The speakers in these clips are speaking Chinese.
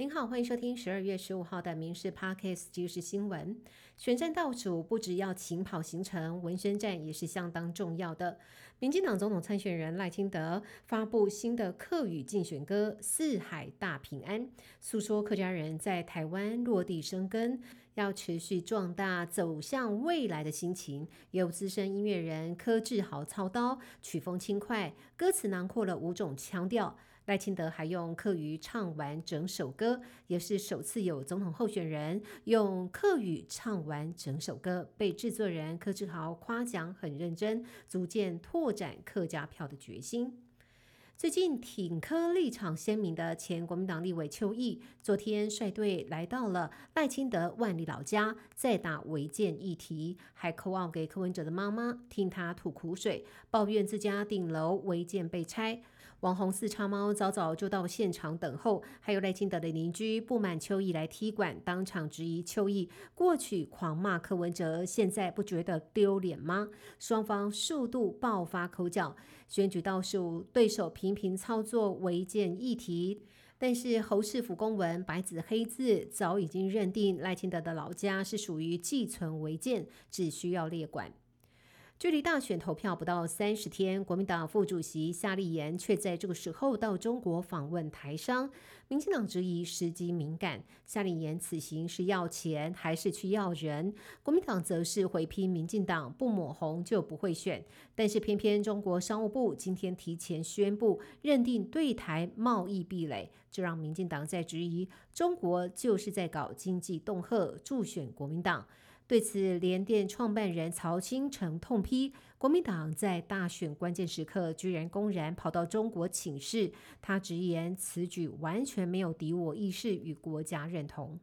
您好，欢迎收听十二月十五号的《民事 Parkes》即时新闻。选战倒数，不只要勤跑行程，纹身战也是相当重要的。民进党总统参选人赖清德发布新的客语竞选歌《四海大平安》，诉说客家人在台湾落地生根，要持续壮大，走向未来的心情。有资深音乐人柯志豪操刀，曲风轻快，歌词囊括了五种腔调。赖清德还用客语唱完整首歌，也是首次有总统候选人用客语唱完整首歌，被制作人柯志豪夸奖很认真，逐渐拓展客家票的决心。最近挺科立场鲜明的前国民党立委邱毅，昨天率队来到了赖清德万里老家，再打违建议题，还扣号给柯文哲的妈妈，听他吐苦水，抱怨自家顶楼违建被拆。网红四叉猫早早就到现场等候，还有赖清德的邻居不满邱毅来踢馆，当场质疑邱毅过去狂骂柯文哲，现在不觉得丢脸吗？双方数度爆发口角。选举倒数，对手频频操作违建议题，但是侯氏府公文白纸黑字早已经认定赖清德的老家是属于寄存违建，只需要列管。距离大选投票不到三十天，国民党副主席夏立言却在这个时候到中国访问台商。民进党质疑时机敏感，夏立言此行是要钱还是去要人？国民党则是回批民进党不抹红就不会选。但是偏偏中国商务部今天提前宣布认定对台贸易壁垒，这让民进党在质疑中国就是在搞经济恫吓，助选国民党。对此，联电创办人曹新成痛批国民党在大选关键时刻居然公然跑到中国请示，他直言此举完全没有敌我意识与国家认同。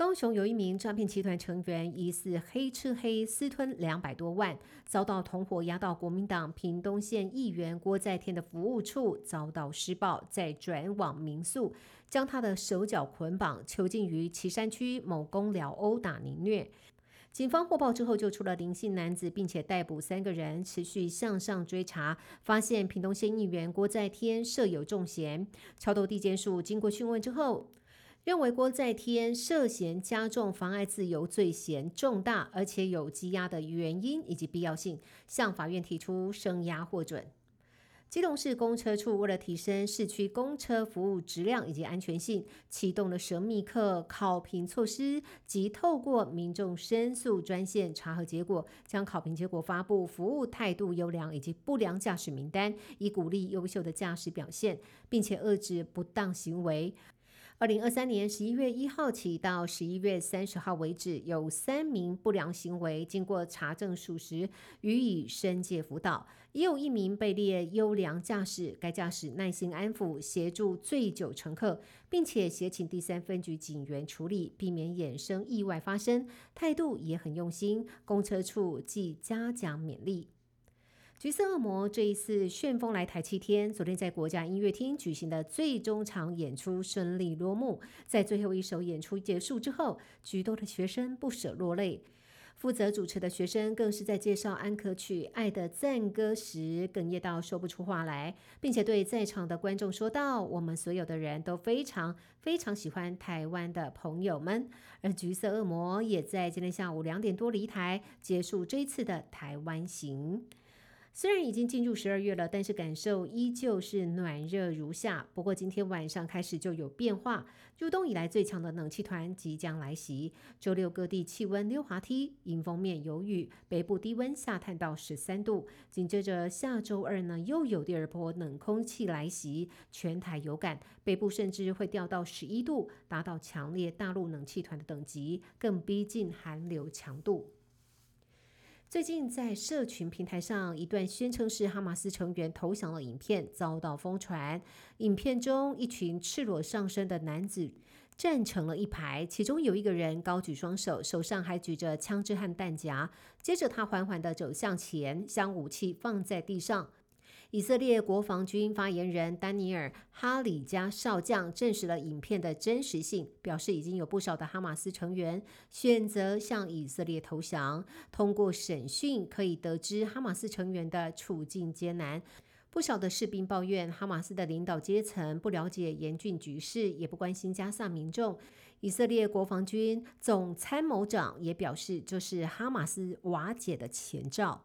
高雄有一名诈骗集团成员疑似黑吃黑私吞两百多万，遭到同伙押到国民党屏东县议员郭在天的服务处，遭到施暴，再转往民宿，将他的手脚捆绑，囚禁于旗山区某公寮殴打凌虐。警方获报之后，救出了林姓男子，并且逮捕三个人，持续向上追查，发现屏东县议员郭在天设有重嫌，桥头地检署经过讯问之后。认为郭在天涉嫌加重妨碍自由罪嫌重大，而且有羁押的原因以及必要性，向法院提出声押获准。基隆市公车处为了提升市区公车服务质量以及安全性，启动了神秘客考评措施，及透过民众申诉专线查核结果，将考评结果发布服务态度优良以及不良驾驶名单，以鼓励优秀的驾驶表现，并且遏制不当行为。二零二三年十一月一号起到十一月三十号为止，有三名不良行为经过查证属实，予以申诫辅导；也有一名被列优良驾驶，该驾驶耐心安抚、协助醉酒乘客，并且协请第三分局警员处理，避免衍生意外发生，态度也很用心。公车处即嘉奖勉励。橘色恶魔这一次旋风来台七天，昨天在国家音乐厅举行的最终场演出顺利落幕。在最后一首演出结束之后，许多的学生不舍落泪。负责主持的学生更是在介绍安可曲《爱的赞歌》时哽咽到说不出话来，并且对在场的观众说道：“我们所有的人都非常非常喜欢台湾的朋友们。”而橘色恶魔也在今天下午两点多离台，结束这一次的台湾行。虽然已经进入十二月了，但是感受依旧是暖热如夏。不过今天晚上开始就有变化，入冬以来最强的冷气团即将来袭。周六各地气温溜滑梯，迎风面有雨，北部低温下探到十三度。紧接着下周二呢，又有第二波冷空气来袭，全台有感，北部甚至会掉到十一度，达到强烈大陆冷气团的等级，更逼近寒流强度。最近在社群平台上，一段宣称是哈马斯成员投降的影片遭到疯传。影片中，一群赤裸上身的男子站成了一排，其中有一个人高举双手，手上还举着枪支和弹夹。接着，他缓缓地走向前，将武器放在地上。以色列国防军发言人丹尼尔·哈里加少将证实了影片的真实性，表示已经有不少的哈马斯成员选择向以色列投降。通过审讯可以得知哈马斯成员的处境艰难，不少的士兵抱怨，哈马斯的领导阶层不了解严峻局势，也不关心加萨民众。以色列国防军总参谋长也表示，这是哈马斯瓦解的前兆。